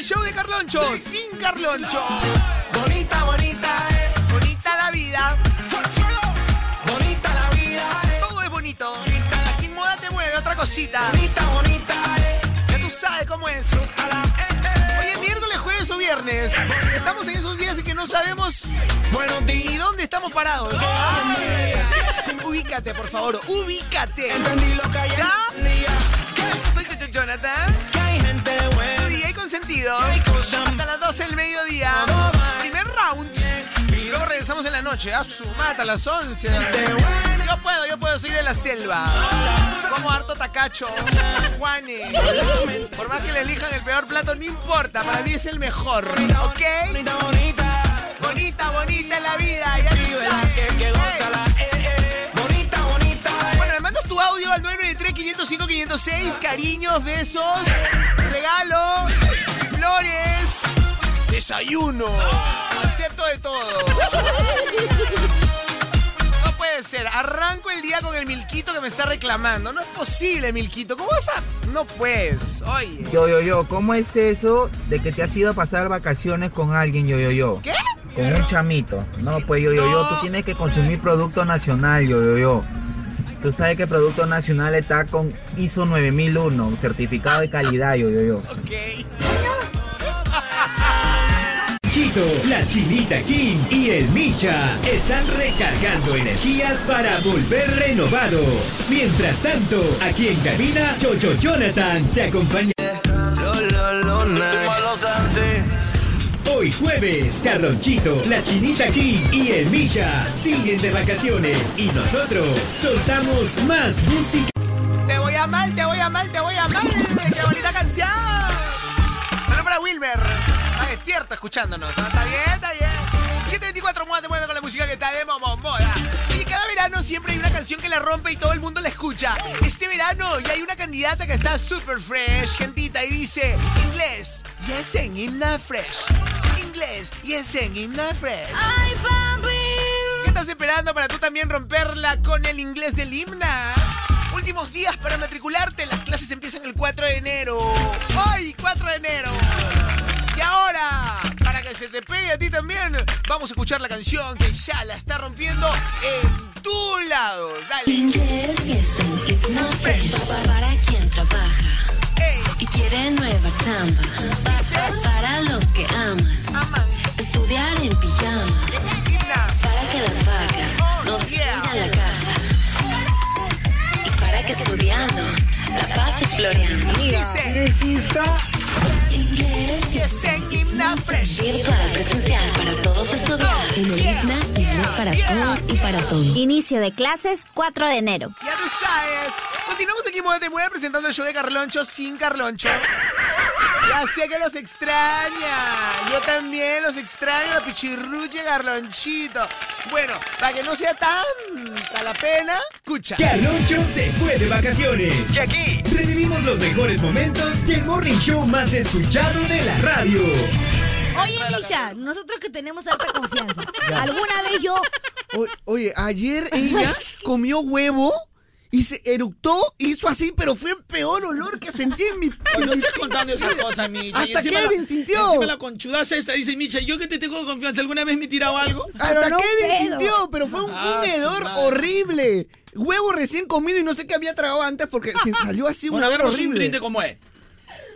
El show de Carloncho, sin Carloncho. Bonita, bonita, eh. Bonita la vida. Bonita la vida, eh. Todo es bonito. Aquí en Moda te mueve otra cosita. Bonita, bonita, eh. Ya tú sabes cómo es. Hoy es miércoles, jueves o viernes. Estamos en esos días en que no sabemos bueno, ni dónde estamos parados. Ubícate, por favor, ubícate. ¿Ya? Soy Jonathan. Hasta las 12 del mediodía. Primer round. Y luego regresamos en la noche. A su mata a las 11. Yo puedo, yo puedo, soy de la selva. Como harto tacacho. Juane. Por más que le elijan el peor plato, no importa. Para mí es el mejor. ¿Ok? Bonita, bonita es la vida. Ya tu audio al 993-505-506. Cariños, besos, desayuno. Acepto de todo. No puede ser. Arranco el día con el Milquito que me está reclamando. No es posible, Milquito. ¿Cómo vas a...? No puedes. Oye. Yo, yo, yo, ¿cómo es eso de que te has ido a pasar vacaciones con alguien, yo, yo, yo? ¿Qué? Con un chamito. No, pues yo, yo, yo, tú tienes que consumir producto nacional, yo, yo, yo. Tú sabes que Producto Nacional está con ISO 9001, certificado de calidad, yo, yo, yo. Ok. La Chinita King y el Misha están recargando energías para volver renovados. Mientras tanto, aquí en cabina, Chocho Jonathan te acompaña. Hoy jueves, Carlonchito, la Chinita King y el Misha siguen de vacaciones y nosotros soltamos más música. Te voy a mal, te voy a mal, te voy a mal. ¡Qué bonita canción! Solo para Wilmer. Está despierto escuchándonos. ¿no? Está bien, está bien. 724 Moda te mueve con la música que está de Momo Moda. Y cada verano siempre hay una canción que la rompe y todo el mundo la escucha. Este verano ya hay una candidata que está super fresh, gentita, y dice inglés. Yes, singing not fresh. Inglés. Yes, singing not fresh. Ay. ¿Qué estás esperando para tú también romperla con el inglés del himna? Últimos días para matricularte, las clases empiezan el 4 de enero. ¡Hoy, 4 de enero! Y ahora, para que se te pegue a ti también, vamos a escuchar la canción que ya la está rompiendo en tu lado. Dale. Inglés hipno fresh. Pa- Para quien trabaja Ey, y quiere nueva chamba. Pa- pa- Para los que aman aman. estudiar en pijama. Para que las vacas no Yeah. destruyan la casa. Y para que estudiando la paz es floreando. Dice, Inglés yes, singing not fresh. virtual, presencial para todos estudiar. En el Yeah, inglés para todos y para todos. Inicio de clases 4 de enero. Ya tú sabes. Continuamos aquí en Mueve presentando el show de Carloncho sin Carloncho. Ya sé que los extraña. Yo también los extraño, la pichirruche Carlonchito. Bueno, para que no sea tanta la pena, escucha. Carloncho se fue de vacaciones. Y aquí, Revivimos los mejores momentos del morning show más escuchado de la radio. Oye, Misha, nosotros que tenemos alta confianza. ¿Alguna vez yo O- oye, ayer ella comió huevo y se eructó, hizo así, pero fue el peor olor que sentí en mi... No estés contando esas cosas, Micha. Hasta Kevin la- sintió. Encima la conchudaza esta dice, Micha, yo que te tengo confianza, ¿alguna vez me he tirado algo? Hasta no Kevin pedo. sintió, pero fue un, un Ah, hedor horrible. Huevo recién comido y no sé qué había tragado antes porque se salió así un Bueno, un horrible. brinde como es.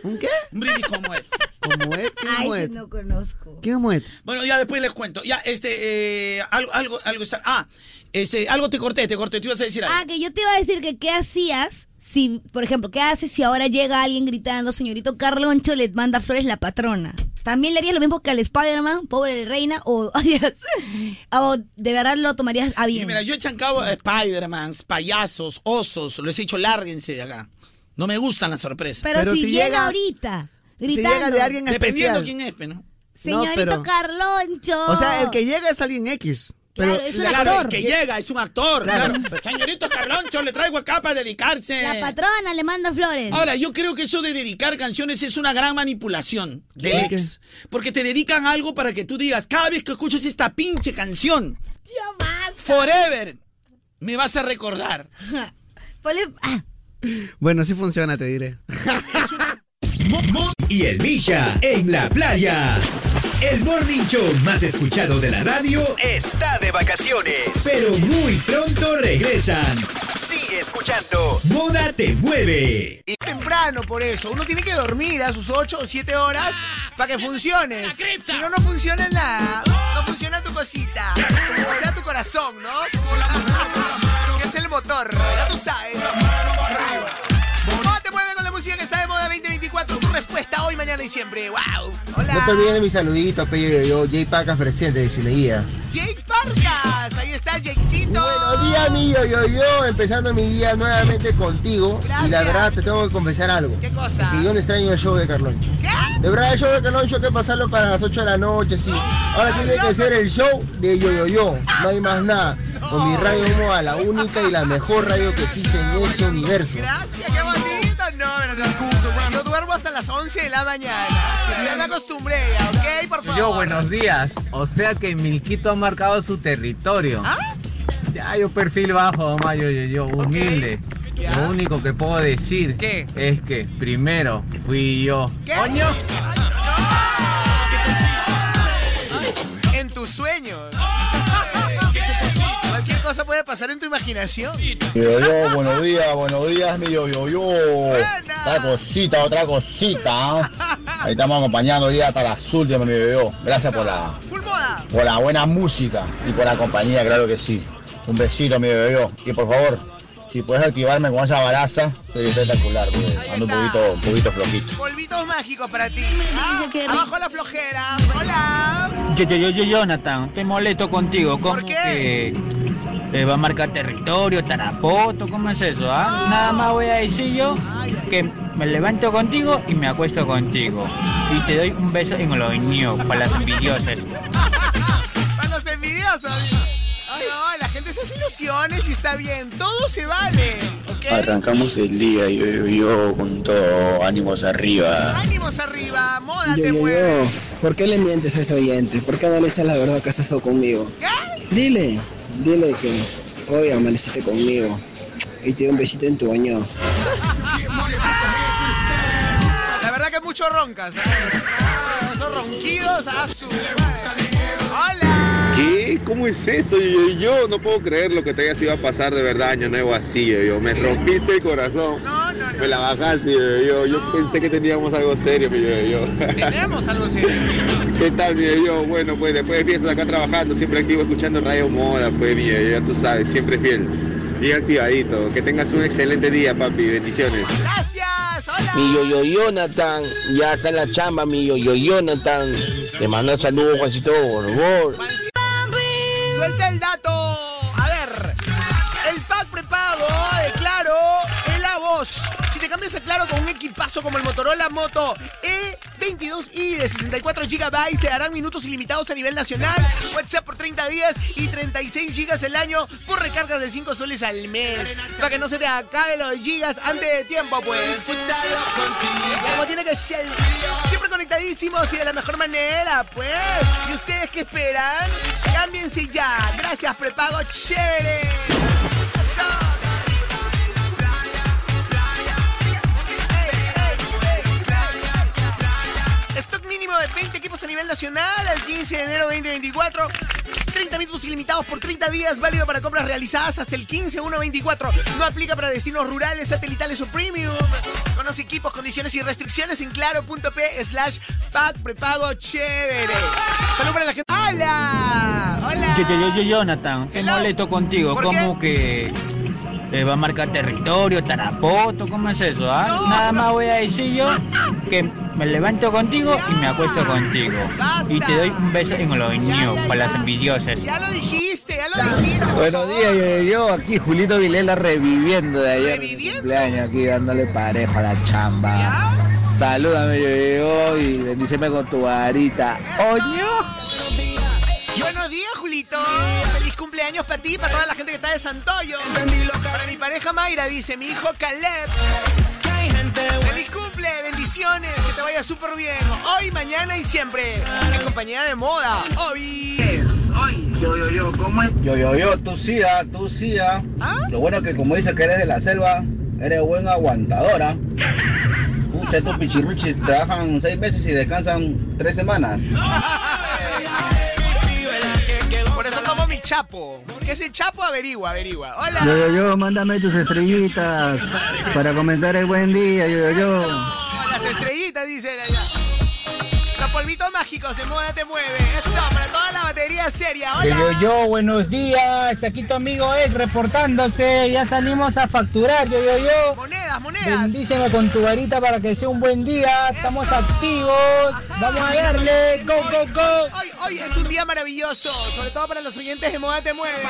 ¿Un qué? Un brindis como es. ¿Cómo es? ¿Qué Ay, no conozco. ¿Qué es? Bueno, ya después les cuento. Ya, este, eh, algo, algo, algo está. Ah, ese, algo te corté, te corté, te ibas a decir algo. Ah, que yo te iba a decir que qué hacías si, por ejemplo, qué haces si ahora llega alguien gritando, señorito Carloncho, le manda flores la patrona. ¿También le harías lo mismo que al Spider-Man, pobre reina? O, o de verdad lo tomarías a Y bien? mira, yo he chancado a Spider-Man, payasos, osos, les he dicho lárguense de acá. No me gustan las sorpresas. pero, pero si, si llega, llega- ahorita, Si gritando. llega de alguien Dependiendo especial. quién es, pues, ¿no? Señorito pero- Carloncho. O sea, el que llega es alguien X. Pero Claro, es un la- Claro, el actor. que llega es un actor. Claro. claro. Señorito Carloncho, le traigo acá para dedicarse. La patrona le manda flores. Ahora, yo creo que eso de dedicar canciones es una gran manipulación del ex. Porque te dedican algo para que tú digas, cada vez que escuches esta pinche canción, forever, me vas a recordar. Ponle- ah, Bueno, sí funciona, te diré. Y el Misha en la playa. El morning show más escuchado de la radio está de vacaciones, pero muy pronto regresan. Sigue escuchando Moda te mueve. Y temprano por eso. Uno tiene que dormir a sus 8 o 7 horas para que funcione. Si no, no funciona nada. No funciona tu cosita. Como sea tu corazón, ¿no? que es el motor. Ya tú sabes. 2024? Tu respuesta hoy, mañana y siempre. ¡Wow! Hola. No te olvides de mi saludito, pe, yo, yo, Jay Pacas presente de Cineguía. Jake Parcas. Ahí está Jakecito. Buenos días, mi yo, yo, yo, empezando mi día nuevamente contigo. Y la verdad, te tengo que confesar algo. ¿Qué cosa? Que yo no extraño el show de Carloncho. ¿Qué? De verdad, el show de Carloncho hay que pasarlo para las 8 de la noche, sí. Ahora tiene que ser el show de yo, yo, yo. No hay más nada. Con mi radio Moa, la única y la mejor radio que existe en este universo. Gracias, qué bonito. No, no, no. Hasta las 11 de la mañana. Ya me acostumbré, ya, ¿ok? Por favor. Yo, buenos días. O sea que Milquito ha marcado su territorio. ¿Ah? Ya, yo perfil bajo, mamá, yo, yo, yo, humilde. Ya. Lo único que puedo decir ¿Qué? es que primero fui yo. ¿Qué? Coño. En tus sueños. Cosa puede pasar en tu imaginación. Yo, yo, buenos días, buenos días, mi yo, yo, yo. Buena. Otra cosita, otra cosita. Ahí estamos acompañando ya hasta las últimas, mi yo, yo. Gracias por la, por la buena música y por la compañía, claro que sí. Un besito, mi yo, yo. Y por favor, si puedes activarme con esa baraza, sería espectacular, ando un poquito, un poquito flojito. Polvitos mágicos para ti. Ah, abajo la flojera. Hola. Yo, yo, yo, yo, Jonathan, estoy molesto contigo. ¿Cómo ¿Por qué? que eh, va a marcar territorio, tarapoto? ¿Cómo es eso? ah? No. Nada más voy a decir yo que me levanto contigo y me acuesto contigo. Y te doy un beso en el oído para las envidiosas. Para los envidiosos. No, la gente se hace ilusiones y está bien. Todo se vale. Arrancamos el día yo, yo, yo con todo, ánimos arriba. Ánimos arriba. Moda Yo, te mueve. ¿por qué le mientes a ese oyente? ¿Por qué no le dices la verdad que has estado conmigo? ¿Qué? Dile, dile que hoy amaneciste conmigo y te doy un besito en tu baño. La verdad que mucho roncas. ¿eh? Ah, esos ronquidos a su. Hola. ¿Qué? ¿Cómo es eso? Yo, yo no puedo creer lo que te hayas ido a pasar de verdad año nuevo así, yo, yo. Me rompiste el corazón. No, no. Me la bajaste, yo, yo. Yo pensé que teníamos algo serio, mi yo, yo. Tenemos algo serio. ¿Qué tal, mi yo, yo? Bueno, pues después de fiestas acá trabajando, siempre activo escuchando Radio Moda, pues, mi yo, yo, ya tú sabes, siempre fiel. Bien activadito. Que tengas un excelente día, papi. Bendiciones. Gracias. Hola. Mi yo, yo, Jonathan, ya está en la chamba, mi yo, yo, Jonathan. Te manda saludos, Juancito Borbor. Suelta el dato. Claro con un equipazo como el Motorola Moto E22i de 64 GB, te darán minutos ilimitados a nivel nacional, WhatsApp por 30 días y 36 GB el año por recargas de 5 soles al mes. Para que no se te acabe los gigas antes de tiempo, pues. Como tiene que ser. Siempre conectadísimos y de la mejor manera, pues. ¿Y ustedes qué esperan? Cámbiense ya. Gracias, prepago chévere. 20 equipos a nivel nacional al 15 de enero 2024. 30 minutos ilimitados por 30 días, válido para compras realizadas hasta el 15 1 24. No aplica para destinos rurales, satelitales o premium. Conoce equipos, condiciones y restricciones en claro.p slash pack prepago chévere. Salud para la gente. ¡Hola! ¡Hola! Yo, yo, yo, Jonathan, estoy molesto contigo. ¿Por ¿Cómo que eh, va a marcar territorio, tarapoto? ¿Cómo es eso? ah? No, Nada no. más voy a decir yo que me levanto contigo y me acuesto contigo. Basta. Y te doy un beso en oído ya, para ya. las envidiosas. Ya lo dijiste, ya lo dijiste. Buenos días, yo, yo, aquí Julito Vilela reviviendo de ayer. ¿Reviviendo? Cumpleaños aquí dándole parejo a la chamba. ¿Ya? Salúdame, yo, yo, y bendíceme con tu varita. ¡Oño! Buenos días, Julito. Feliz cumpleaños para ti, para toda la gente que está de Santoyo. Para mi pareja Mayra, dice mi hijo Caleb. Feliz cumple, bendiciones, que te vaya súper bien. Hoy, mañana y siempre. En compañía de moda. Hoy es hoy. Yo, yo, yo, ¿cómo es? Yo, yo, yo, tú sí, ah, tú sí, ah. Lo bueno que como dices que eres de la selva, eres buen aguantadora. Pucha, estos pichirruchis trabajan seis meses y descansan tres semanas. chapo. ¿Qué es el chapo? Averigua, averigua. Hola. Yo, yo, yo, mándame tus estrellitas para comenzar el buen día, yo, yo, yo. Las estrellitas, dicen allá. Polvitos mágicos de moda te mueve. Eso, para toda la batería seria. Yo, Hola. yo, yo, buenos días. Aquí tu amigo Ed reportándose. Ya salimos a facturar, yo, yo, yo. Monedas, monedas. Bendíceme con tu varita para que sea un buen día. Estamos activos. Vamos a darle. Go, go, go. Hoy, hoy es un día maravilloso, sobre todo para los oyentes de Moda Te Mueve.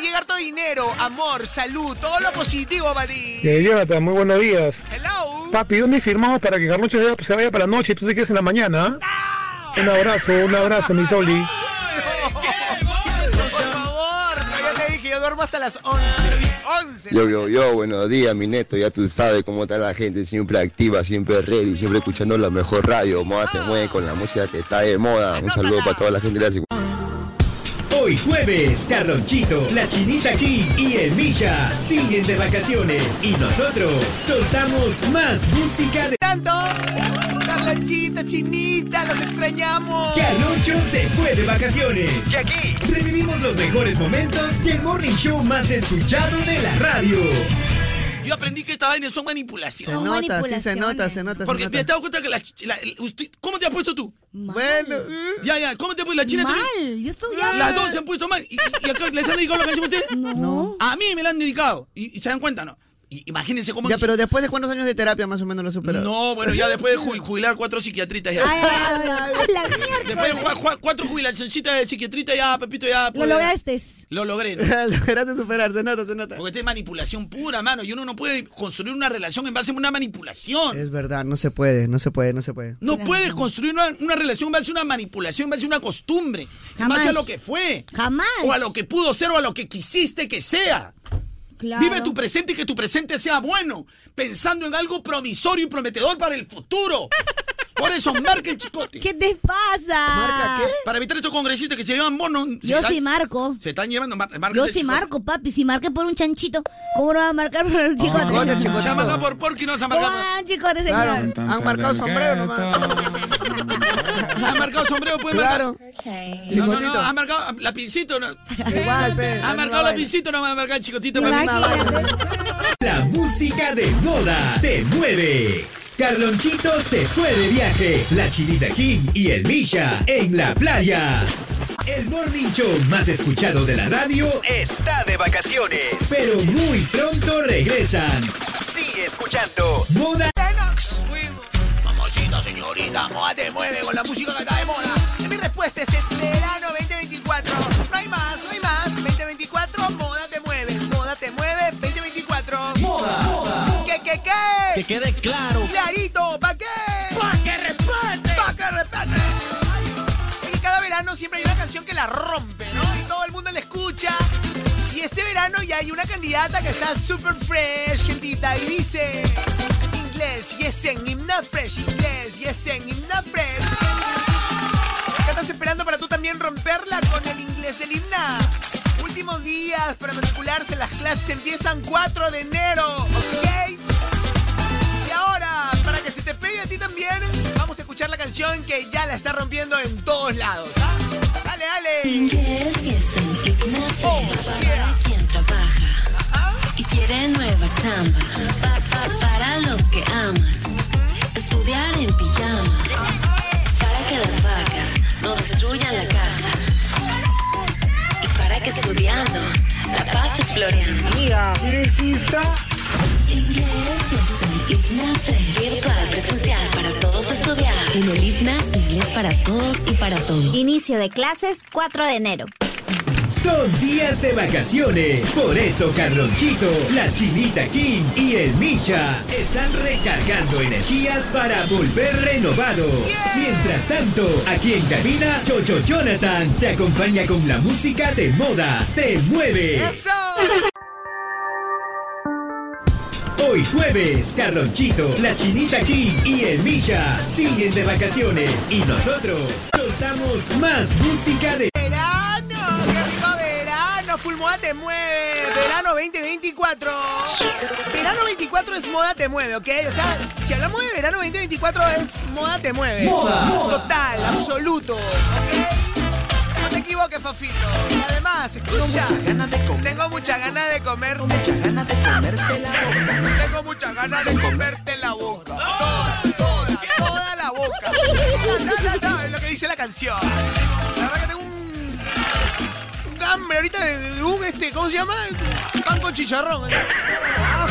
Hoy llega harto dinero, amor, salud, todo lo positivo para ti. Eh, Jonathan, muy buenos días. Hello. Papi, ¿dónde firmamos para que Carloncho se- se vaya para la noche y tú te quedes en la mañana? ah? Un abrazo, un abrazo, mi Soli. Por favor, no, ya te dije, yo duermo hasta las 11. 11. Yo, yo, yo, buenos días, mi neto. Ya tú sabes cómo está la gente, siempre activa, siempre ready, siempre escuchando la mejor radio. Moda te mueve con la música que está de moda. Un saludo para toda la gente de la Hoy jueves, Carlonchito, la Chinita King y el Misha siguen de vacaciones y nosotros soltamos más música de... Tanto, Carlanchita, Chinita, los extrañamos. Carloncho se fue de vacaciones y aquí revivimos los mejores momentos del morning show más escuchado de la radio. Yo aprendí que esta vaina son manipulaciones. Se nota, sí se nota, se nota, se Porque nota. te has dado cuenta que la, ch- la- usted- ¿Cómo te has puesto tú? Bueno, Ya, ya, ¿cómo te has puesto la china? Mal, yo. Las dos se han puesto mal. ¿Y, y- y acá les han dedicado la canción a ustedes? No. A mí me la han dedicado. ¿Y, y se dan cuenta, no? Imagínense cómo... Ya, pero después de cuántos años de terapia más o menos lo superó. No, bueno, ya después de ju- jubilar cuatro psiquiatritas ya. Ay, ay, ay, ay, la mierda. Después de ju- cuatro jubilacioncitas de psiquiatrita ya, Pepito, ya... Lo pude- lograste. Lo logré. ¿no? Lograste superar, se nota, se nota. Porque esta es manipulación pura, mano. Y uno no puede construir una relación en base a una manipulación. Es verdad, no se puede, no se puede, no se puede. No puedes construir una, una relación en base a una manipulación, en base a una costumbre, en Jamás. base a lo que fue. Jamás. O a lo que pudo ser o a lo que quisiste que sea. Claro. Vive tu presente y que tu presente sea bueno, pensando en algo promisorio y prometedor para el futuro. Por eso, marca el chicote. ¿Qué te pasa? ¿Marca qué? Para evitar estos congresistas que se llevan monos. Yo están- sí marco. Se están llevando. mar- marca Yo sí chicote. marco, papi. Si marqué por un chanchito, ¿cómo no va a marcar por un chicote? Se ha marcado por porky, no se ha ¿Cómo marcado. va, chicote, Claro, señor? han marcado sombrero nomás. Ha marcado sombrero, puede Claro. marcar. No, no, no, ha marcado la pincito. No. Igual, pe. Ha marcado la pincito, no va a marcar el chicotito. La música de moda te mueve. Carlonchito se fue de viaje. La Chinita King y el Misha en la playa. El morning show más escuchado de la radio está de vacaciones. Pero muy pronto regresan. Sigue escuchando Moda. Señorita, moda te mueve con la música que está de moda. Mi respuesta es el verano 2024. No hay más, no hay más. 2024, moda te mueve. Moda te mueve, 2024. Moda, moda. ¿Qué, qué, qué? Que quede claro. Clarito, ¿pa' qué? ¡Pa' que respete! ¡Pa' que respete! Y cada verano siempre hay una canción que la rompe, ¿no? Y todo el mundo la escucha. Y este verano ya hay una candidata que está super fresh, gentita, y dice... Inglés, yes en himna fresh, inglés, yes en himna fresh. ¿Qué estás esperando para tú también romperla con el inglés del himna? Últimos días para matricularse, las clases empiezan 4 de enero, ¿ok? Y ahora, para que se te pegue a ti también, vamos a escuchar la canción que ya la está rompiendo en todos lados. ¿ah? Dale, dale. Inglés en quien trabaja y quiere nueva. Pa- pa- para los que aman estudiar en pijama. Para que las vacas no destruyan la casa. Y para que estudiando la paz es floreando. Amiga, ¿tienes Insta? Inglés en Igna Fresh. Virtual presencial para todos estudiar. En el IPNA, inglés para todos y para todos. Inicio de clases 4 de enero. Son días de vacaciones. Por eso Carlonchito, la Chinita King y el Misha están recargando energías para volver renovados. Mientras tanto, aquí en cabina, Chocho Jonathan te acompaña con la música de moda. Te mueve. Hoy jueves, Carlonchito, la Chinita King y el Misha siguen de vacaciones y nosotros soltamos más música de Full Moda te mueve. Verano 2024. Verano 24 es Moda te mueve, ¿ok? O sea, si hablamos de verano 2024 es Moda te mueve. Moda, moda. Total, absoluto. ¿Ok? No te equivoques, Fafito. Y además, escucha. Tengo mucha ganas de comer. Tengo mucha ganas de comerte la boca. Tengo mucha ganas de comerte la boca. Toda, toda, toda la boca. No, no, no, es lo que dice la canción. La verdad que tengo un, un hambre ahorita de, de un, este, ¿cómo se llama? Pan con chicharrón. Ah,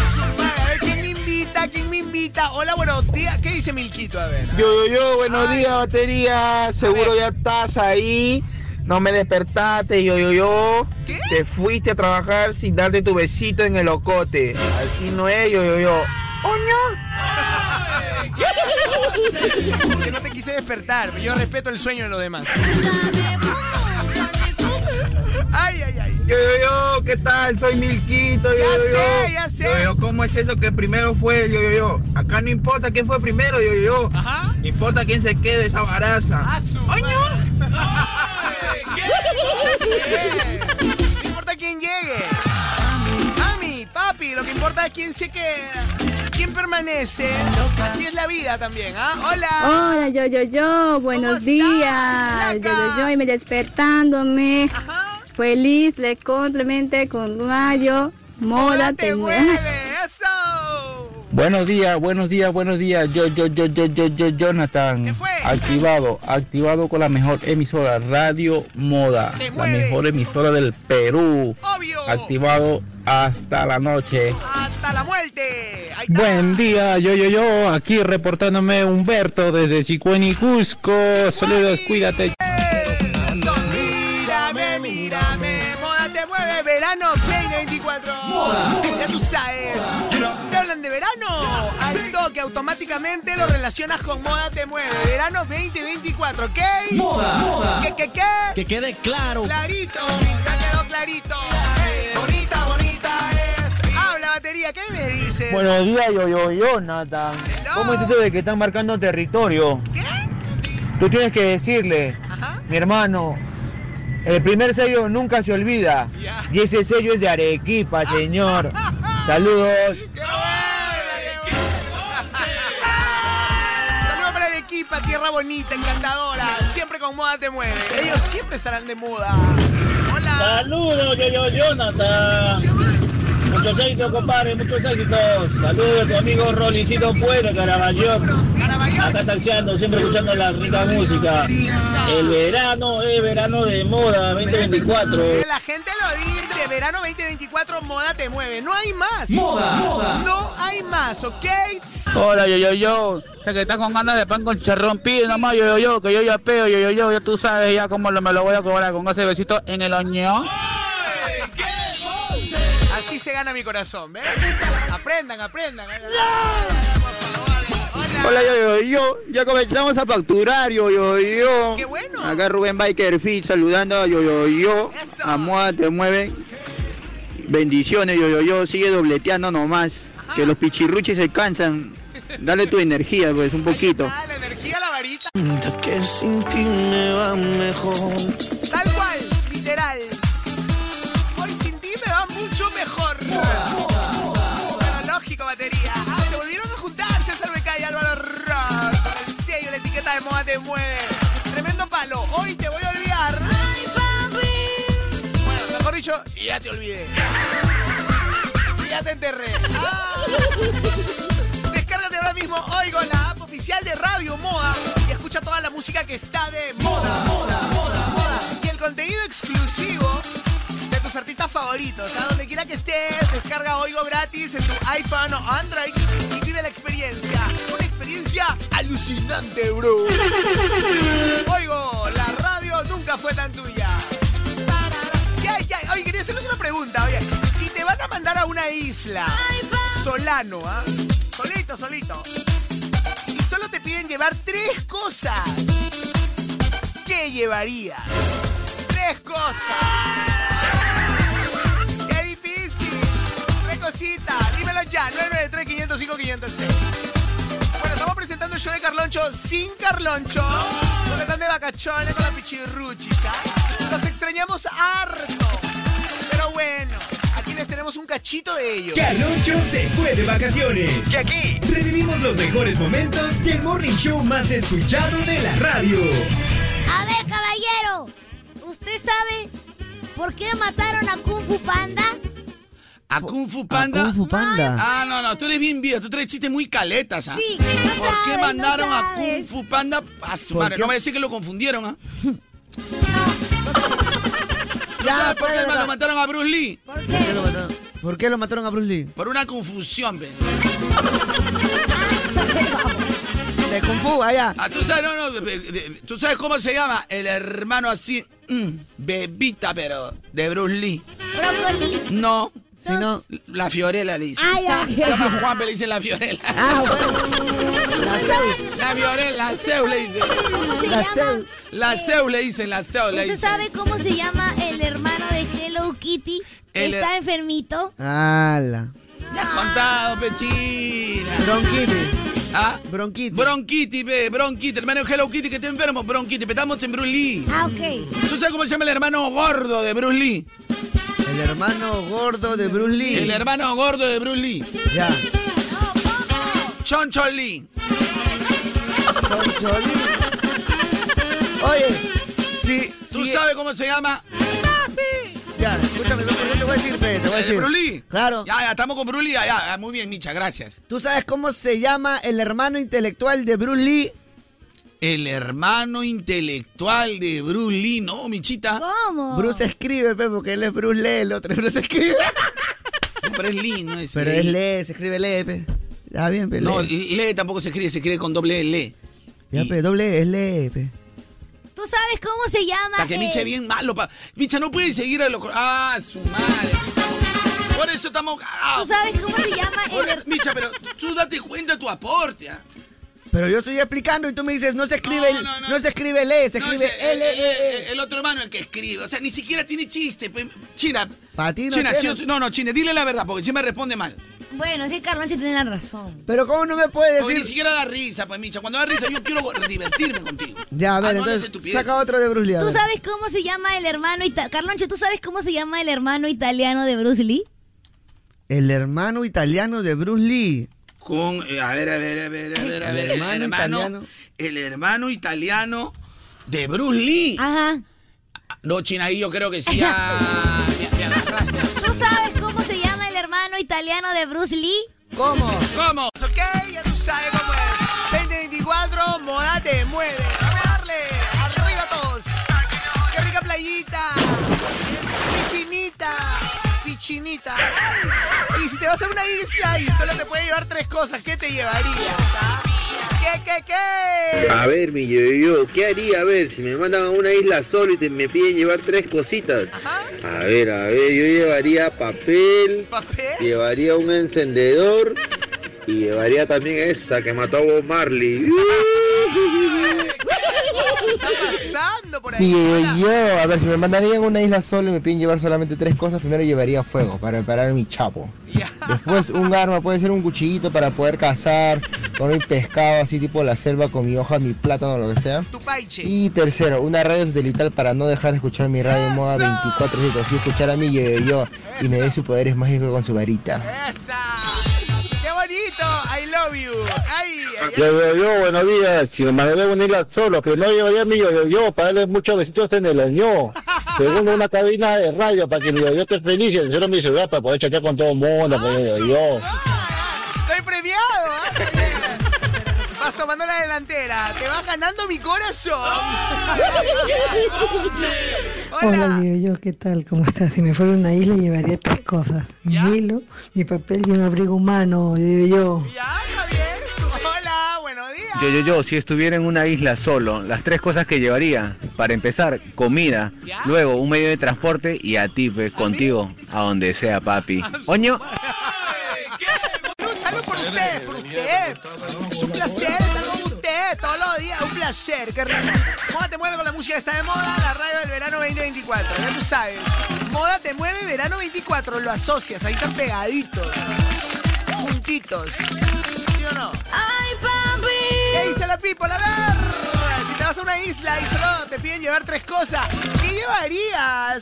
¿quién me invita? ¿Quién me invita? Hola, buenos días. ¿Qué dice Milquito? A ver. Yo, yo, yo, buenos días, batería. Seguro ya estás ahí. No me despertaste, yo, yo, yo. Te fuiste a trabajar sin darte tu besito en el ocote. Así no es, yo, yo, yo. Que no te quise despertar. Yo respeto el sueño de los demás. Ay, ay, ay. Yo, yo, yo, ¿qué tal? Soy Milquito, yo, Ya yo, yo. sé, ya sé. Yo, yo, ¿cómo es eso que primero fue el yo, yo, yo? Acá no importa quién fue primero, yo, yo, yo. Ajá. No importa quién se quede esa baraza. ¡Ah, su madre! No importa quién llegue. Mami, papi, lo que importa es quién se queda. ¿Quién permanece? Así es la vida también, ¿ah? ¡Hola! Hola, yo, yo, yo, buenos días. Yo, yo, yo, y me despertándome. Feliz, le complemente con rayo, moda te mueve. ¡Eso! Buenos días, buenos días, buenos días. Yo, yo, yo, yo, yo, yo, Jonathan. Activado, activado con la mejor emisora, Radio Moda. La mejor emisora del Perú. Activado hasta la noche. ¡Hasta la muerte! Buen día, yo, yo, yo, aquí reportándome Humberto desde Sicueni, Cusco. Saludos, cuídate. 2024. Moda. Ya tú sabes. Te hablan de verano. Al toque automáticamente lo relacionas con moda te mueve. Verano 2024, ¿ok? Moda, moda. ¿Qué, qué, qué? Que quede claro. Clarito, ya quedó clarito. Bonita, bonita es. Habla batería, ¿qué me dices? Buenos días, yo, yo, Jonathan. ¿Cómo es eso de que están marcando territorio? ¿Qué? Tú tienes que decirle, mi hermano, el primer sello nunca se olvida. Y ese sello es de Arequipa, señor. Saludos. Saludos para el equipo, tierra bonita, encantadora. Siempre con moda te mueve. Ellos siempre estarán de moda. Hola. Saludos, yo, yo, Jonathan. Muchos éxitos, compadre, muchos éxitos. Saludos a tu amigo Rolicito Pueblo, Caraballón. Acá taxiando, siempre escuchando la rica música. El verano es verano de moda 2024. La gente lo dice, verano 2024, moda te mueve. No hay más. Moda, moda. No hay más, ¿ok? Hola, yo, yo, yo. Sé que estás con ganas de pan con charrón, pide nomás, yo, yo, yo, que yo ya peo, yo, yo, yo, ya tú sabes ya cómo lo, me lo voy a cobrar con ese besito en el oño. Así se gana mi corazón, ¿ves? Aprendan, aprendan. Hola, yo, yo, yo. Ya comenzamos a facturar, yo, yo, yo. ¡Qué bueno! Acá Rubén Biker Fit saludando a yo, yo, yo. A Moda te mueve. Bendiciones, yo, yo, yo. Sigue dobleteando nomás. Que los pichirruchis se cansan. Dale tu energía, pues, un poquito. La energía, la varita. Que sin ti me va mejor. Te mueve. Tremendo palo. Hoy te voy a olvidar. Bueno, mejor dicho, ya te olvidé. Ya te enterré. Ah. Descárgate ahora mismo Oigo, la app oficial de Radio Moda y escucha toda la música que está de moda. Moda, moda, moda. Y el contenido exclusivo tus artistas favoritos. A donde quiera que estés, descarga Oigo gratis en tu iPhone o Android y vive la experiencia. Una experiencia alucinante, bro. Oigo, la radio nunca fue tan tuya. pregunta, oye. Si te van a mandar a una isla, solano, ¿ah? Solito, solito. Y solo te piden llevar tres cosas. ¿Qué llevarías? Tres cosas. Dímelo ya. 993 505 506 Bueno, estamos presentando el show de Carloncho sin Carloncho. Porque están de vacaciones con la pichirruchis, ¿ah? Los extrañamos harto. Pero bueno, aquí les tenemos un cachito de ellos. Carloncho se fue de vacaciones. Y aquí revivimos los mejores momentos del morning show más escuchado de la radio. A ver, caballero, ¿usted sabe por qué mataron a Kung Fu Panda? ¿A Kung Fu Panda? Kung Fu Panda. Ah, no, no, tú eres bien viejo, tú traes chistes muy caletas, ¿ah? Sí, no ¿Por qué mandaron no a. Kung Fu Panda? A su ¿Por madre, qué? no me a decir que lo confundieron, ¿ah? Ya, ¿Sabes por qué pues, lo mataron a Bruce Lee? ¿Por ¿Por qué lo mataron? ¿Por qué lo mataron a Bruce Lee? Por una confusión, ve. De Kung Fu, allá. Ah, tú sabes, no, no, de- de- tú sabes cómo se llama el hermano así, mm, bebita, pero de Bruce Lee. Brócoli. No, Si no. la Fiorella le dice. Ay, ay, Se llama. Juan, pero le dice la Fiorella. Ah, bueno. La Zeus. La Fiorella, la Zeus le dice. ¿Cómo se La llama? Zeus. La Zeus le dicen, la Zeus le ¿Usted dicen. sabe cómo se llama el hermano de Hello Kitty? que El- Está enfermito. Ala. Ya has contado, pechina. Bronquitis. ¿Ah? Bronquitis. Bronquitis, ve, bronquitis. Hermano de Hello Kitty que está enfermo, bronquitis. pero Estamos en Bruce Lee. Ah, ok. ¿Tú sabes cómo se llama el hermano gordo de Bruce Lee? El hermano gordo de Bruce Lee. El hermano gordo de Bruce Lee. Ya. Choncho Lee. Choncholín. Oye, sí, ¿Tú sí. sabes cómo se llama? Ya, escúchame, loco, yo te voy a decir, te voy a ¿El decir. Bruce Lee? Claro. Ya, ya, estamos con Bruce Lee. Ya, ya, muy bien, Micha, gracias. ¿Tú sabes cómo se llama el hermano intelectual de Bruce Lee? El hermano intelectual de Bruce Lee, ¿no, Michita? ¿Cómo? Bruce escribe, pe, porque él es Bruce Lee, el otro es Bruce escribe. No, pero es Lee, no es Pero Lee. es Lee, se escribe Lee, pe. Ya bien, pe, No, Lee. Lee tampoco se escribe, se escribe con doble L. Ya, pe, doble E, es Lee, pe. ¿Tú sabes cómo se llama? Hasta que Micha es bien malo. Pa. Micha no puede seguir a los... Ah, su madre, Micha. Por eso estamos... ah, ¿Tú sabes cómo se llama el Micha, pero tú date cuenta de tu aporte. ¿ah? Pero yo estoy explicando y tú me dices, no se escribe, No, no, no. no se escribe Lee, se No, escribe ese- L, el, E, el- E. el otro hermano, el que escribe. O sea, ni siquiera tiene chiste. pe. China, Para ti no China, o- no, no, China, dile la verdad, porque siempre responde mal. Bueno, sí, Carloncho tiene la razón. Pero ¿cómo no me puedes Porque ni decir? siquiera da risa, pues, Micha. Cuando da risa, yo quiero divertirme contigo. Ya, a ver, Ah, no, no es entonces, saca otro de Bruce Lee. ¿Tú ver. sabes cómo se llama el hermano italiano? Carloncho, ¿tú sabes cómo se llama el hermano italiano de Bruce Lee? El hermano italiano de Bruce Lee. Con, eh, a ver, a ver, a ver, a ver, a El ver, el hermano hermano, italiano. el hermano italiano de Bruce Lee. Ajá. No, China, ahí yo creo que sí ya me, me agarraste. ¿Tú sabes cómo se llama el hermano italiano de Bruce Lee? ¿Cómo? ¿Cómo? Ok, ya tú sabes cómo es. 2024, moda te mueve. A darle. Arriba todos. Qué rica playita. Pichinita. Y si te vas a una isla y solo te puede llevar tres cosas, ¿qué te llevarías? ah? ¿Qué, qué, qué? A ver, mi yo, yo, ¿qué haría? A ver, si me mandan a una isla solo y te- me piden llevar tres cositas. A ver, a ver, yo llevaría papel, ¿Papel? llevaría un encendedor y llevaría también esa que mató a Bob Marley. ¿Qué está pasando por ahí? Yo, a ver, si me mandarían a una isla solo y me piden llevar solamente tres cosas, primero llevaría fuego para preparar mi chapo. Después un arma, puede ser un cuchillito para poder cazar, con el pescado así tipo la selva con mi hoja, mi plátano, lo que sea. Tu paiche. Y tercero, una radio satelital para no dejar de escuchar mi radio en moda 24-7, así escuchar a mí yo, yo, yo, y me dé sus poderes mágicos con su varita. ¡Esa! ¡Qué bonito! I love you. ¡Ay, ay, ay! Yo, yo, buenos días. Si me mandaría a una isla solo, que no llevaría mi yo, yo, yo, para darle muchos besitos en el año. Segundo, una cabina de radio para que mi yo, yo esté feliz y tercero, mi celular para poder chatear con todo el mundo, para que yo, yo. ¡Estoy premiado! ¿ah? Tomando la delantera. Te vas ganando mi corazón. Hola, yo, yo, ¿qué tal? ¿Cómo estás? Si me fuera a una isla llevaría tres cosas. Mi hilo, mi papel y un abrigo humano, yo, yo. Ya. Hola, buenos días. Yo, yo, yo, si estuviera en una isla solo, las tres cosas que llevaría, para empezar, comida, luego un medio de transporte y a ti, pues, contigo, a donde sea, papi. Oño, Por usted, por usted. Es un placer estar con usted todos los días. Un placer, qué rico. Moda te mueve con la música está de moda, la radio del verano 2024. Ya tú sabes. Moda te mueve verano 24. Lo asocias, ahí están pegaditos. Juntitos. ¿Sí o no? Ay, papi. ¿Qué dice la people? A ver. Si te vas a una isla y solo te piden llevar tres cosas, ¿qué llevarías?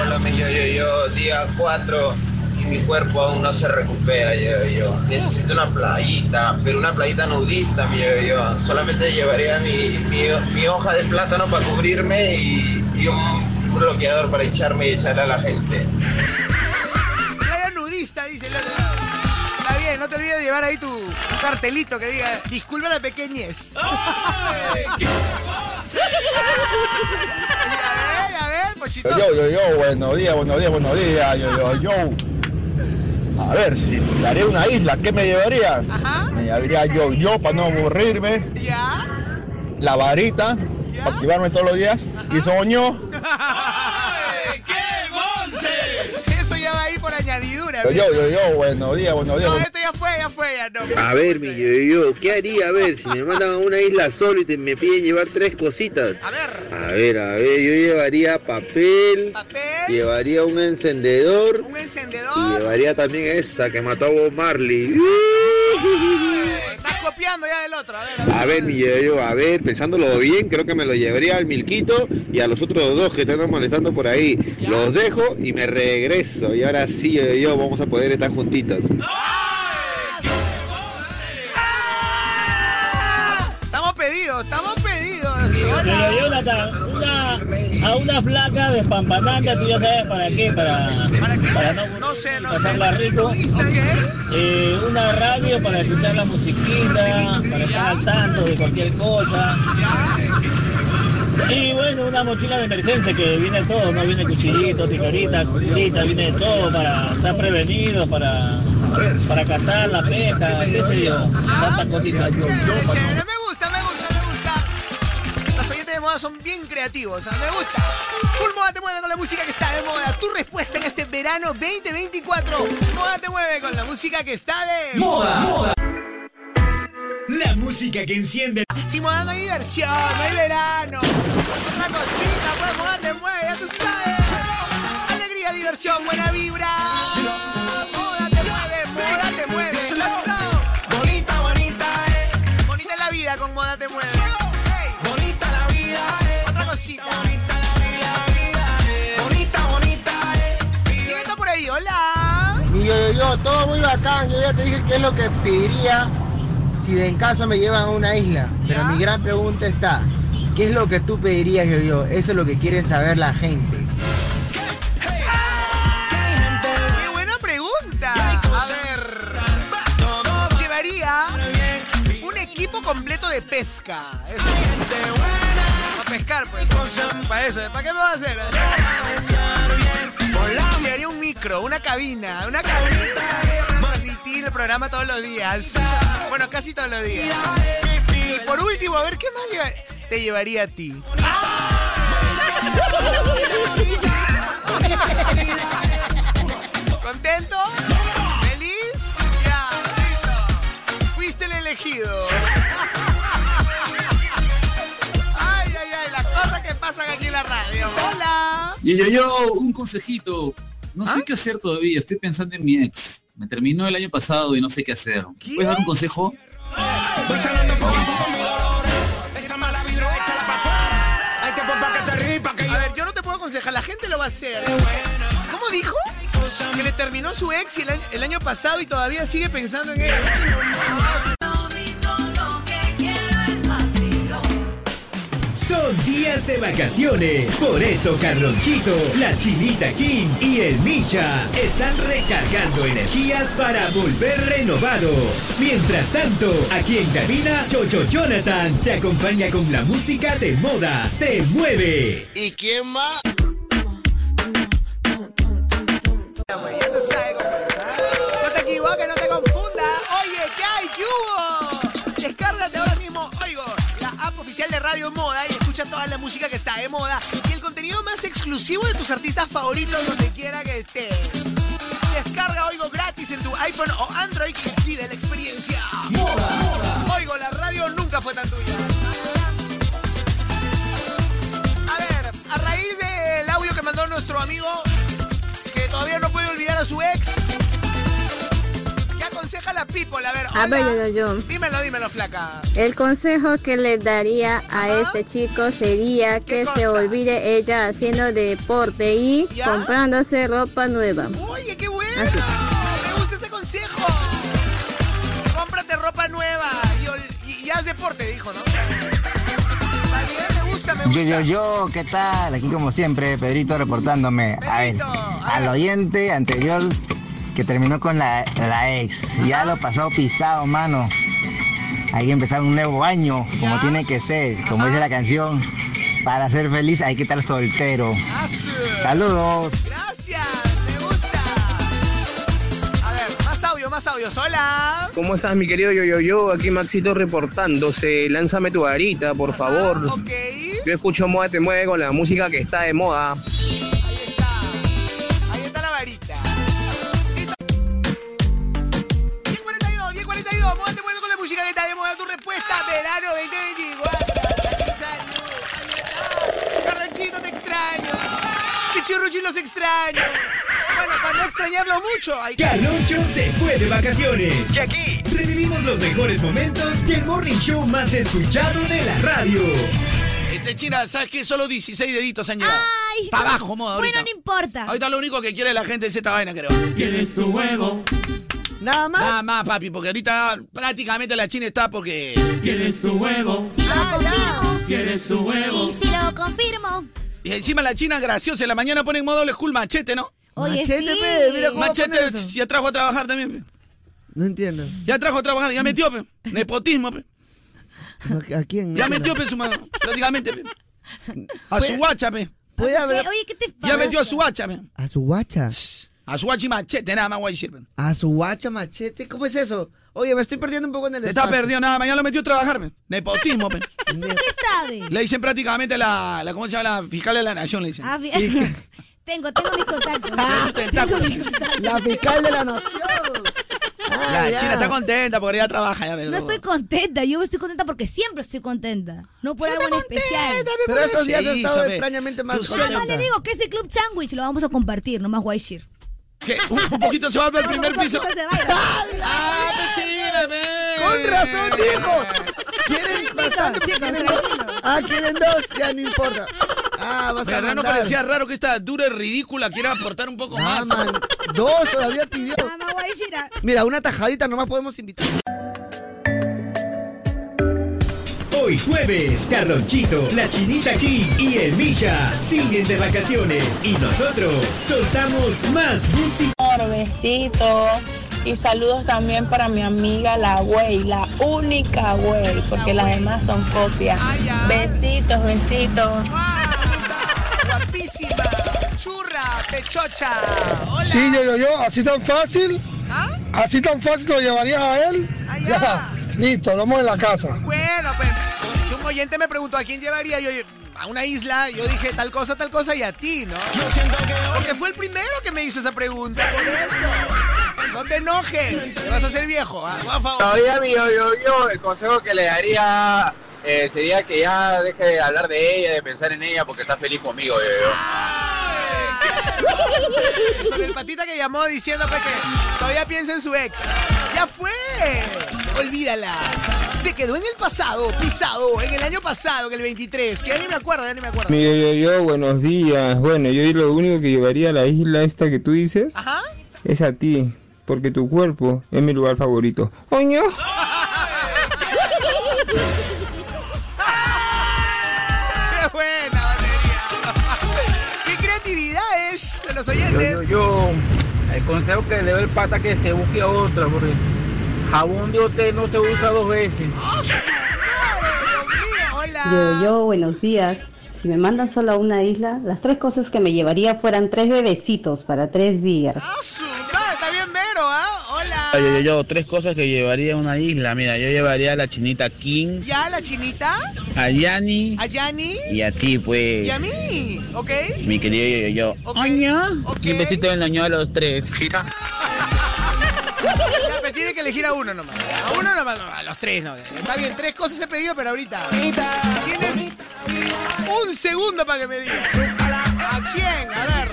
Hola, mi yo, yo, yo, día 4 y mi cuerpo aún no se recupera, yo, yo. Necesito una playita, pero una playita nudista, mi yo, yo. Solamente llevaría mi, mi, mi hoja de plátano para cubrirme y, y un bloqueador para echarme y echarle a la gente. Playa nudista, dice el otro. Está bien, no te olvides de llevar ahí tu, tu cartelito que diga, disculpa la pequeñez. ya ves, ya ves, pochito. Yo, yo, yo, buenos días, buenos días, buenos días, yo, yo, yo. A ver, si me haría una isla, ¿qué me llevaría? Me llevaría yo, yo, para no aburrirme. ¿Ya? La varita, para activarme todos los días. Y soñó. Yo, yo, yo, yo, buenos días, buenos días. No, esto ya fue, ya fue, ya no. A ver, mi yo, yo, ¿qué haría? A ver, si me mandan a una isla solo y te, me piden llevar tres cositas. A ver. A ver, a ver, yo llevaría papel, llevaría un encendedor Un y encendedor. llevaría también esa que mató a Bob Marley. Copiando ya del otro. A ver, a ver. A ver, mi yo, a ver, pensándolo bien, creo que me lo llevaría al Milquito y a los otros dos que están molestando por ahí. Los dejo y me regreso. Y ahora sí, yo, yo, vamos a poder estar juntitos. Estamos pedidos, estamos. Pero. Jonathan, una, a una flaca despampanante, tú ya sabes para qué, para, para no, No sé, no sé. pasarla rico. Eh, una radio para escuchar la musiquita, para estar al tanto de cualquier cosa. Y bueno, una mochila de emergencia que viene todo, ¿no? Viene cuchillito, tijerita, cuchillita, viene de todo para estar prevenido, para, para cazar la pesca, qué sé yo, tantas cositas. Moda son bien creativos. ¿ah? Me gusta. Full Moda te mueve con la música que está de moda. Tu respuesta en este verano 2024. Moda te mueve con la música que está de Moda. La música que enciende. Si moda no hay diversión, no hay verano. Otra cosita, pues moda te mueve, ya tú sabes. Alegría, diversión, buena vibra. Moda te mueve, moda te mueve. Bonita, bonita, eh. Bonita es la vida con moda te mueve. Yo, yo, yo, todo muy bacán. Yo ya te dije qué es lo que pediría si de en caso me llevan a una isla. Pero mi gran pregunta está, ¿qué es lo que tú pedirías, yo, yo? Eso es lo que quiere saber la gente. ¡Qué buena pregunta! A ver. Llevaría un equipo completo de pesca. Eso. Para pescar, pues. Para eso. ¿Para qué me va a hacer? Llevaría un micro, una cabina. Una cabina transmitir el programa todos los días. Bueno, casi todos los días. Y por último, a ver, ¿qué más lleva- te llevaría a ti? ¿Contento? ¿Feliz? Ya, listo. Fuiste el elegido. Ay, ay, ay, las cosas que pasan aquí en la radio. Hola. Y yo, yo, un consejito. No sé qué hacer todavía, estoy pensando en mi ex. Me terminó el año pasado y no sé qué hacer. ¿Puedes dar un consejo? A ver, yo no te puedo aconsejar, la gente lo va a hacer. ¿Cómo dijo? Que le terminó su ex el año, el año pasado y todavía sigue pensando en él. Son días de vacaciones. Por eso Carlonchito, la Chinita King y el Misha están recargando energías para volver renovados. Mientras tanto, aquí en cabina, Chocho Jonathan te acompaña con la música de moda. Te mueve. ¿Y quién más? No te equivoques, no te confundas. Oye, ¿qué hay? ¿Qué hubo? Descárgate ahora mismo Radio Moda y escucha toda la música que está de moda y el contenido más exclusivo de tus artistas favoritos donde quiera que estés. Descarga Oigo gratis en tu iPhone o Android y vive la experiencia. A ver, yo, yo, yo. Dímelo, dímelo, flaca. El consejo que le daría a este chico sería que se olvide ella haciendo deporte y comprándose ropa nueva. Oye, qué bueno. Así. Me gusta ese consejo. Cómprate ropa nueva y, ol- y- y haz deporte, dijo, ¿no? Está bien, me gusta, me gusta. Yo, yo, yo, ¿qué tal? Aquí como siempre, Pedrito reportándome. A ver, al oyente anterior que terminó con la, la ex. Ya lo pasó pisado, mano. Hay que empezar un nuevo año, como tiene que ser, como dice la canción. Para ser feliz hay que estar soltero. Saludos. Gracias, me gusta. A ver, más audio, más audio. Hola. ¿Cómo estás, mi querido yo, yo, yo? Aquí Maxito reportándose. Lánzame tu varita, por favor. Ok. Yo escucho Moda Te Mueve con la música que está de moda. Verano 2024. Salud. Carlanchito, te extraño. Pichirruchi, los extraño. Bueno, para no extrañarlo mucho, hay que... Carloncho se fue de vacaciones. Y aquí revivimos los mejores momentos del morning show más escuchado de la radio. Este China, ¿sabes qué? Solo 16 deditos han llegado. Ay, Para abajo, moda, ahorita. Bueno, no importa. Ahorita lo único que quiere la gente es esta vaina, creo. ¿Quieres tu huevo? Nada más. Nada más, papi, porque ahorita prácticamente la China está porque... ¿Quieres tu huevo? Si lo confirmo. ¿Quieres tu huevo? Y si lo confirmo. Y encima la China graciosa, en la mañana pone en modo old school machete, ¿no? Oye, Machete, sí. pe, mira cómo Machete ya trajo a trabajar también, pe. No entiendo. Ya trajo a trabajar, ya metió, pe. Nepotismo, pe. ¿A quién? Ya metió, pe, su madre. Prácticamente, pe. A su guacha, pe. Puede haber. Oye, ¿qué te Ya metió a su guacha, pe. A su guacha. A su guacha y machete, nada más voy a decir. A su guacha machete. ¿Cómo es eso? Oye, me estoy perdiendo un poco en el Te está perdido nada ya lo metió a trabajar, pe. Nepotismo, pe. ¿Usted qué sabe? Le dicen prácticamente la, la ¿cómo se llama? La fiscal de la nación, le dicen. Ah, bien. tengo, tengo mis contactos. tentáculo. La fiscal de la nación. La ya. China está contenta porque ya trabaja, ya ves. No estoy contenta, yo estoy contenta porque siempre estoy contenta. No por algo en especial. Pero estos días he Sí, estado sabe. extrañamente más contenta. más le digo que ese club sandwich lo vamos a compartir, nomás Guayshir. ¿Qué? ¿Un, poquito se va al primer piso. ¡Ah! Con razón, hijo. ¿Quieren dos? Ah, quieren dos, ya no importa. Ah, vas a ¿Verdad no parecía raro que esta dura y ridícula quiera aportar un poco Ah, más? man, dos todavía pidió. Ah. Mira, una tajadita nomás podemos invitar. Hoy jueves, Carlonchito, la Chinita King y el Misha siguen de vacaciones y nosotros soltamos más música. besito y saludos también para mi amiga la güey, la única güey, porque las demás son copias. Besitos, besitos. Guapísima, churra, pechocha. Hola. Sí, yo, yo, yo, así tan fácil. Así tan fácil lo llevarías a él. Ya, listo, lo vamos en la casa. Bueno, pues, oyente me preguntó a quién llevaría yo a una isla. Yo dije tal cosa, tal cosa y a ti, ¿no? Porque fue el primero que me hizo esa pregunta. Por eso. No te enojes. Te vas a hacer viejo. ah, Por favor. Todavía mi yo, yo, yo, el consejo que le daría eh, sería que ya deje de hablar de ella, de pensar en ella, porque está feliz conmigo, yo, yo. Con el patita que llamó diciendo pues, que todavía piensa en su ex. Ya fue. Olvídala. Se quedó en el pasado, pisado, en el año pasado, en el 23. Que ya ni me acuerdo, ya ni me acuerdo. Mi yo, yo, yo, buenos días. Bueno, yo lo único que llevaría a la isla esta que tú dices es a ti, porque tu cuerpo es mi lugar favorito. Oño. ¡Qué buena batería! ¡Qué creatividad es de los Yo, oyentes! yo, yo, el consejo que le doy el pata que se busque otra, porque jabón de hotel no se usa dos veces. Yo, yo, buenos días. Si me mandan solo a una isla, las tres cosas que me llevaría fueran tres bebecitos para tres días. Ah, está bien mero, ¿ah? Hola. Yo, yo, yo, tres cosas que llevaría a una isla. Mira, yo llevaría a la chinita King, ¿Ya la chinita? a Yani ¿A Yani? y a ti, pues. ¿Y a mí? ¿Ok? Mi querido yo, yo, yo. Y un besito en el ño a los tres. Gira. Pero tiene que elegir a uno nomás. A uno nomás, no, a los tres no. Está bien, tres cosas he pedido, pero ahorita. Tienes un segundo para que me digas. ¿A quién? A ver.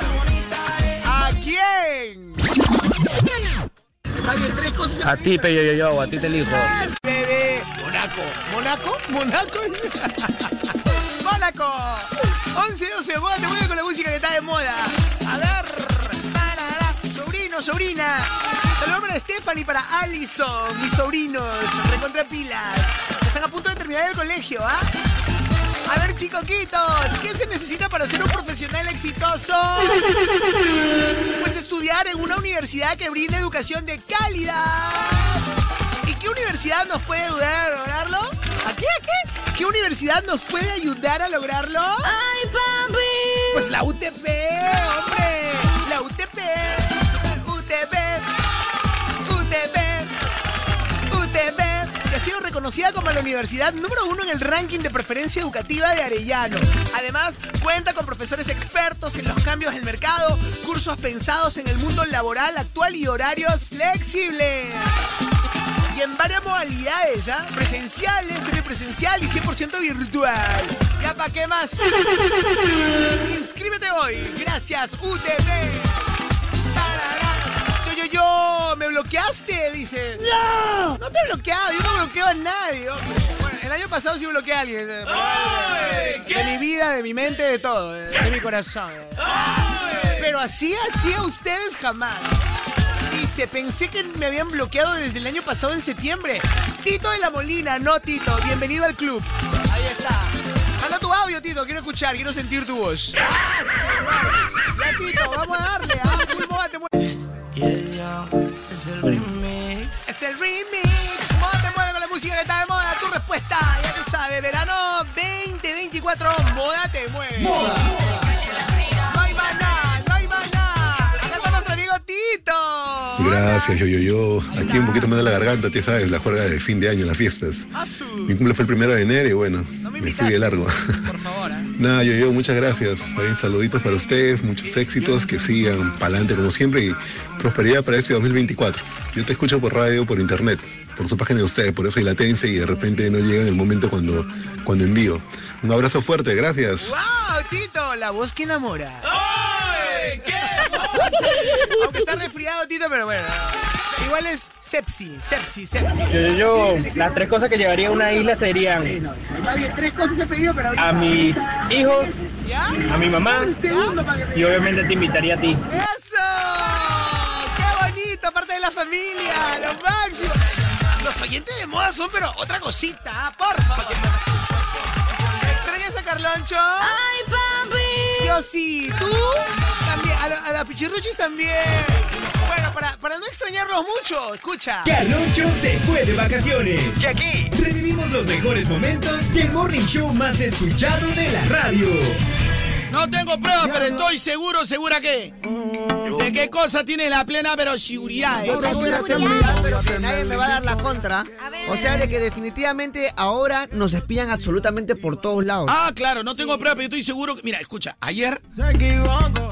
¿A quién? Está bien, tres cosas he A ti, pe, yo, yo, a ti te elijo. Bebé. Monaco. ¿Monaco? ¿Monaco? ¡Mónaco! 11 12, moda, te mueve con la música que está de moda. A ver. Sobrino, sobrina. Saludos para Stephanie, para Allison, mis sobrinos. Recontra pilas. Están a punto de terminar el colegio, ¿ah? A ver, chicoquitos, ¿qué se necesita para ser un profesional exitoso? Pues estudiar en una universidad que brinde educación de calidad. ¿Y qué universidad nos puede ayudar a lograrlo? ¿A qué? ¿A qué? ¿Qué universidad nos puede ayudar a lograrlo? ¡Ay, papi! Pues la UTP, hombre. Reconocida como la universidad número uno en el ranking de preferencia educativa de Arellano. Además, cuenta con profesores expertos en los cambios del mercado, cursos pensados en el mundo laboral actual y horarios flexibles y en varias modalidades, ¿ah? Presenciales, semipresencial y 100% virtual. ¿Ya para qué más? Inscríbete hoy. Gracias, UTV. Yo, me bloqueaste, dice. ¡No! No te he bloqueado, yo no bloqueo a nadie, hombre. Bueno, el año pasado sí bloqueé a alguien. De mi vida, de mi mente, de todo, de mi corazón. eh. Pero así, así a ustedes jamás. Dice, pensé que me habían bloqueado desde el año pasado en septiembre. Tito de la Molina, no Tito, bienvenido al club. Ahí está. Manda tu audio, Tito, quiero escuchar, quiero sentir tu voz. ¡Ah! Ya, Tito, vamos a darle. Ah, Es el remix. Es el remix. Moda te mueve con la música que está de moda. Tu respuesta, ya tú sabes, verano 2024, Moda te mueve. No hay más nada, no hay más nada. Acá está nuestro amigo Tito. Gracias, yo, yo, yo. Aquí un poquito más de la garganta, tú sabes, la juerga de fin de año, las fiestas. Mi cumple fue el primero de enero y bueno, me fui de largo. Nada, yo, yo, muchas gracias. Bien, saluditos para ustedes, muchos éxitos, que sigan para adelante como siempre y prosperidad para este 2024. Yo te escucho por radio, por internet, por su página de ustedes, por eso hay latencia y de repente no llega en el momento cuando, cuando envío. Un abrazo fuerte, gracias. ¡Wow, Tito! La voz que enamora. Aunque está resfriado, Tito, pero bueno. Igual es sepsi, sepsi, sepsi. Yo, yo, yo, las tres cosas que llevaría a una isla serían tres cosas he pedido, pero a mis hijos, ¿Ya? a mi mamá y obviamente te invitaría a ti. ¡Eso! ¡Qué bonito! Parte de la familia, lo máximo. Los oyentes de moda son, pero otra cosita, por favor. ¿Extrañas a Carloncho? ¡Ay, papi! Yo sí, ¿tú? También, a, la- a la Pichirruchis también. Bueno, para, para no extrañarlos mucho, escucha. Carloncho se fue de vacaciones. Y aquí revivimos los mejores momentos del morning show más escuchado de la radio. No tengo pruebas, pero estoy seguro, segura que. ¿De qué cosa tiene la plena pero seguridad? Yo tengo una seguridad, pero que nadie me va a dar la contra. O sea, de que definitivamente ahora nos espían absolutamente por todos lados. Ah, claro, no tengo pruebas, pero yo estoy seguro que. Mira, escucha, ayer.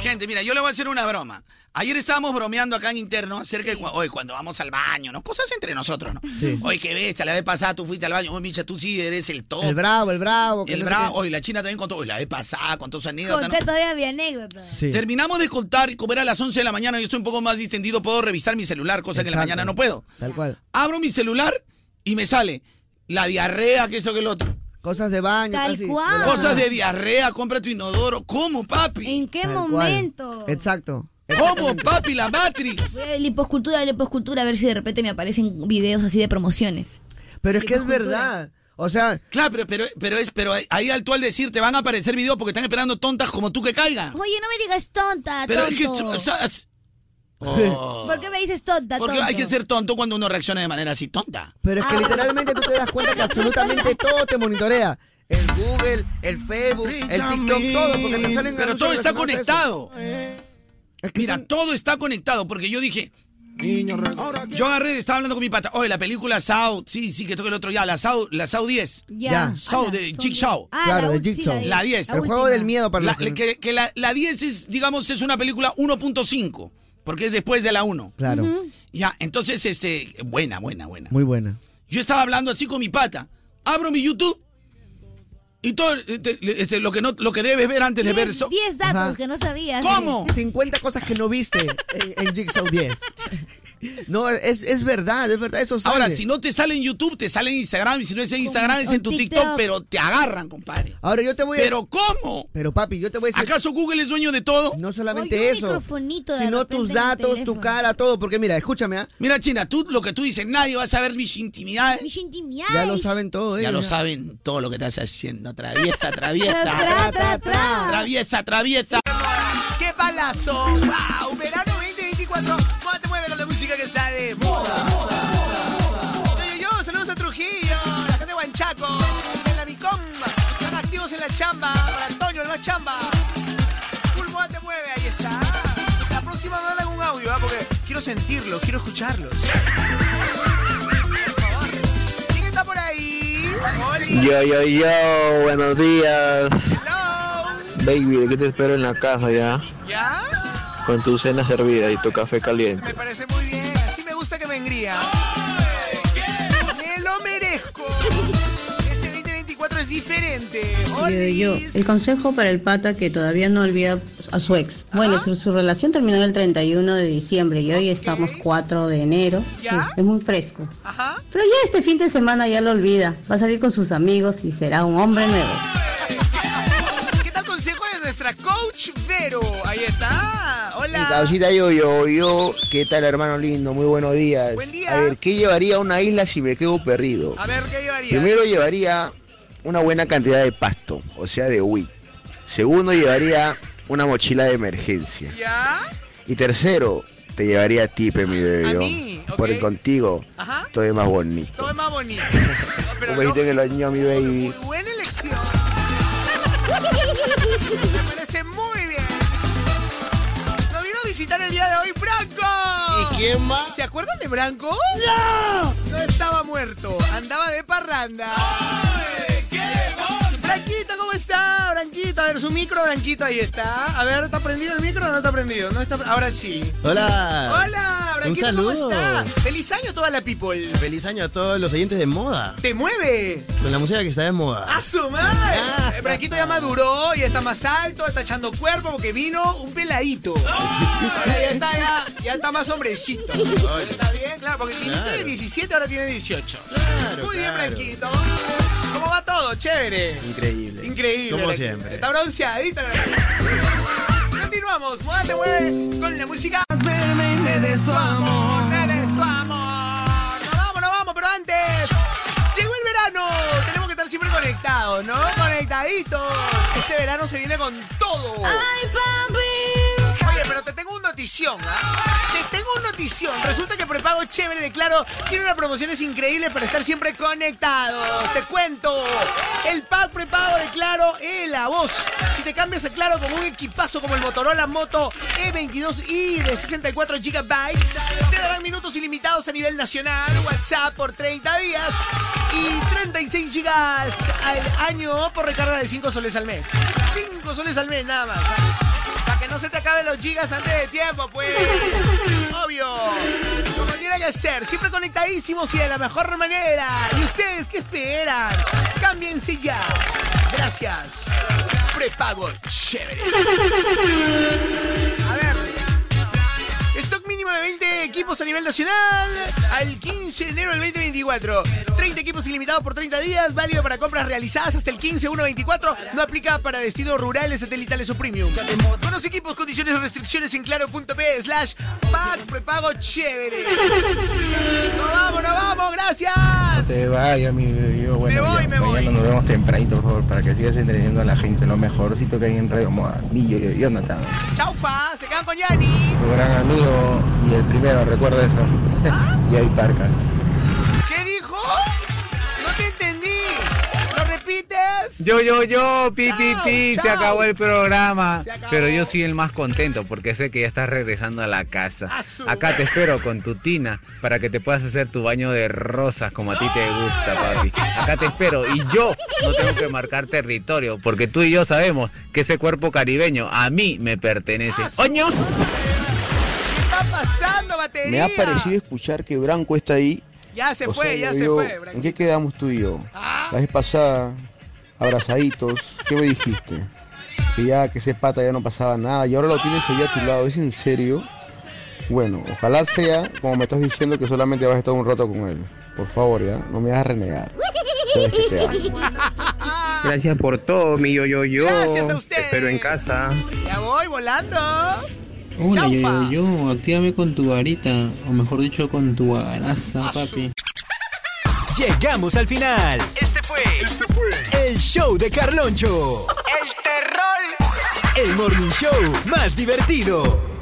Gente, mira, yo le voy a hacer una broma. Ayer estábamos bromeando acá en interno acerca de cu- oye, cuando vamos al baño, ¿no? Cosas entre nosotros, ¿no? Sí. Oye, qué bestia, la vez pasada tú fuiste al baño. Oye, Micha, tú sí eres el top. El bravo, el bravo. que El no bravo. Oye, la China también contó. Oye, la vez pasada contó su anécdota. ¿no? Conté todavía mi anécdota. Terminamos de contar y como era a las 11 de la mañana, yo estoy un poco más distendido, puedo revisar mi celular, cosa que en la mañana no puedo. Tal cual. Abro mi celular y me sale la diarrea, que eso, que el otro. Cosas de baño. Tal casi, cual. la- Cosas de diarrea, compra tu inodoro. ¿Cómo, papi? ¿En qué Tal cual. momento? Exacto. ¿Cómo, papi? La Matrix. Voy a liposcultura, liposcultura, a ver si de repente me aparecen videos así de promociones. Pero es que es verdad. O sea, Claro, pero, pero, pero es, pero ahí al tú al decir te van a aparecer videos porque están esperando tontas como tú que caigan. Oye, no me digas tonta, Pero es que, tonto. o sea, es- Oh. ¿Por qué me dices tonta, Porque tonto? hay que ser tonto cuando uno reacciona de manera así tonta. pero es Ah. que literalmente tú te das cuenta que absolutamente todo te monitorea. El Google, el Facebook, el TikTok, todo, porque te salen Pero todo está conectado. Mira, todo está conectado porque yo dije, Yo agarré, estaba hablando con mi pata. Oye, la película Sao, sí, sí, que toque el otro ya, la Sao, la Sao 10. Ya. Sao de Jigsaw. Ah, Claro, la de Jigsaw. la de- La 10. la El juego del miedo para La- los que- que, que la, la 10 es, digamos, es una película 1.5, porque es después de la 1. Claro. Ya, entonces, este, buena, buena, buena. Muy buena. Yo estaba hablando así con mi pata. Abro mi YouTube y todo este, este, lo que no lo que debes ver antes de ver eso. 10 datos Ajá. que no sabías. ¿Cómo? 50 cosas que no viste en, en Jigsaw 10. No, es, es verdad, es verdad, eso sale. Ahora, si no te sale en YouTube, te sale en Instagram. Y si no es en Instagram, es en tu TikTok. TikTok, pero te agarran, compadre. Ahora yo te voy a ¿Pero cómo? Pero papi, yo te voy a decir. ¿Acaso Google es dueño de todo? No solamente Oye, un eso, sino tus datos, tu cara, todo. Porque mira, escúchame, ¿ah? Mira, China, tú lo que tú dices, nadie va a saber mis intimidades. Mis intimidades. ya lo saben todo, ¿eh? Ya lo saben todo lo que estás haciendo. Traviesa, traviesa. Tra, tra, tra. Traviesa, traviesa. ¡Qué palazo! ¡Wow! Verano 2024. ¿Cómo te mueve con la música que está de moda? Oye, yo, saludos a Trujillo, la gente de Huanchaco, de la Vicom. Están activos en la chamba. Para Antonio, el más chamba. Full Moda te mueve, ahí está. La próxima me mandan un audio, ¿ah? Porque quiero sentirlos, quiero escucharlos. Por favor. ¿Quién está por ahí? Oli. Yo, yo, yo, buenos días. Hello. Baby, ¿de qué te espero en la casa ya? ¿Ya? Con tu cena servida y tu café caliente. Me parece muy bien. Así me gusta que me engría. Me lo merezco. Este 2024 es diferente. Yo, yo, el consejo para el pata que todavía no olvida a su ex. Bueno, su, su relación terminó el 31 de diciembre y hoy estamos 4 de enero. ¿Ya? Es muy fresco. Ajá. Pero ya este fin de semana ya lo olvida. Va a salir con sus amigos y será un hombre nuevo. ¿Qué tal consejo de nuestra coach Vero? Ahí está. Hola. yo, yo, yo, ¿qué tal hermano lindo? Muy buenos días. Buen día. A ver, ¿qué llevaría a una isla si me quedo perdido? A ver, ¿qué llevarías? Primero llevaría una buena cantidad de pasto, o sea de wheat. Segundo llevaría una mochila de emergencia. ¿Ya? Y tercero, te llevaría a ti, mi bebé. A yo. mí, ok. Porque contigo Ajá. todo es más bonito. Todo es más bonito. Un besito en el año, mi baby. Muy buena elección. Visitar el día de hoy Branco. ¿Y quién más? ¿Se acuerdan de Branco? ¡No! No estaba muerto, andaba de parranda. Branquito, ¿cómo está? Branquito, ver su micro, Branquito, ahí está. A ver, ¿está prendido el micro o no está prendido? No está Ahora sí. Hola. Hola, Branquito, Un ¿cómo está? Feliz año a toda la people. Feliz año a todos los oyentes de moda. ¿Te mueve? Con la música que está de moda. ¡A su madre! El Branquito ya maduró y está más alto, está echando cuerpo porque vino un peladito. Ahora ya está, ya, ya está más hombrecito. ¿Está bien? Claro, porque tiene Claro. 17, ahora tiene 18. Claro, Muy bien, claro. Branquito. ¿Cómo va todo? Chévere. Increíble. Increíble. Como siempre. Está bronceadito. Branquito. Continuamos. Moda te mueve con la música. Me des tu amor. Me des tu amor. Nos vamos, nos vamos, pero antes. Llegó el verano. Tenemos que estar siempre conectados, ¿no? Conectaditos. Este verano se viene con todo. ¡Ay, papi! Notición, ¿ah? Te tengo una notición. Resulta que Prepago Chévere de Claro tiene unas promociones increíbles para estar siempre conectados. Te cuento. El pack prepago de Claro es la voz. Si te cambias a Claro con un equipazo como el Motorola Moto E22i de 64 GB, te darán minutos ilimitados a nivel nacional, WhatsApp por 30 días y 36 GB al año por recarga de 5 soles al mes. 5 soles al mes nada más. Que no se te acaben los gigas antes de tiempo, pues. Obvio. Como tiene que ser. Siempre conectadísimos y de la mejor manera. ¿Y ustedes qué esperan? Cámbiense ya. Gracias. Prepago chévere. de 20 equipos a nivel nacional al 15 de enero del 2024. 30 equipos ilimitados por 30 días, válido para compras realizadas hasta el 15-1-24. No aplica para destinos rurales, satelitales o premium. Con los equipos, condiciones y restricciones en claro.p slash pack prepago chévere. Nos vamos, nos vamos, gracias. Te vaya, mi. Yo, bueno, Me voy, ya, me mañana voy. nos vemos tempranito, por favor, para que sigas entreteniendo a la gente. Lo mejorcito que hay en Radio Moda. Y yo, yo, Jonathan, Chaufa, se quedan con Yanni. tu gran amigo y el primero, recuerda eso. y hay parcas. ¿Qué dijo? No te entendí. ¿Lo repites? Yo, yo, yo, pi, pi, Chao, pi, se chao. acabó el programa. Acabó. Pero yo soy el más contento porque sé que ya estás regresando a la casa. Acá te espero con tu tina para que te puedas hacer tu baño de rosas como a ti te gusta, papi. Acá te espero y yo no tengo que marcar territorio porque tú y yo sabemos que ese cuerpo caribeño a mí me pertenece. ¡Oño! Me ha parecido escuchar que Branco está ahí. Ya se O fue, sea, ya yo- se yo- fue. ¿En qué quedamos tú y yo? Ah. La vez pasada, abrazaditos, ¿qué me dijiste? Que ya, que ese pata ya no pasaba nada y ahora lo tienes ahí a tu lado, ¿es en serio? Bueno, ojalá sea como me estás diciendo que solamente vas a estar un rato con él. Por favor, ya, no me renegar. Sabes que te amo. Gracias por todo, mi yo, yo, yo. Gracias a usted. Te espero en casa. Ya voy volando. Hola, yo, yo, actívame con tu varita, o mejor dicho, con tu varaza, papi. Llegamos al final. Este fue, este fue el show de Carloncho. El terror. El morning show más divertido.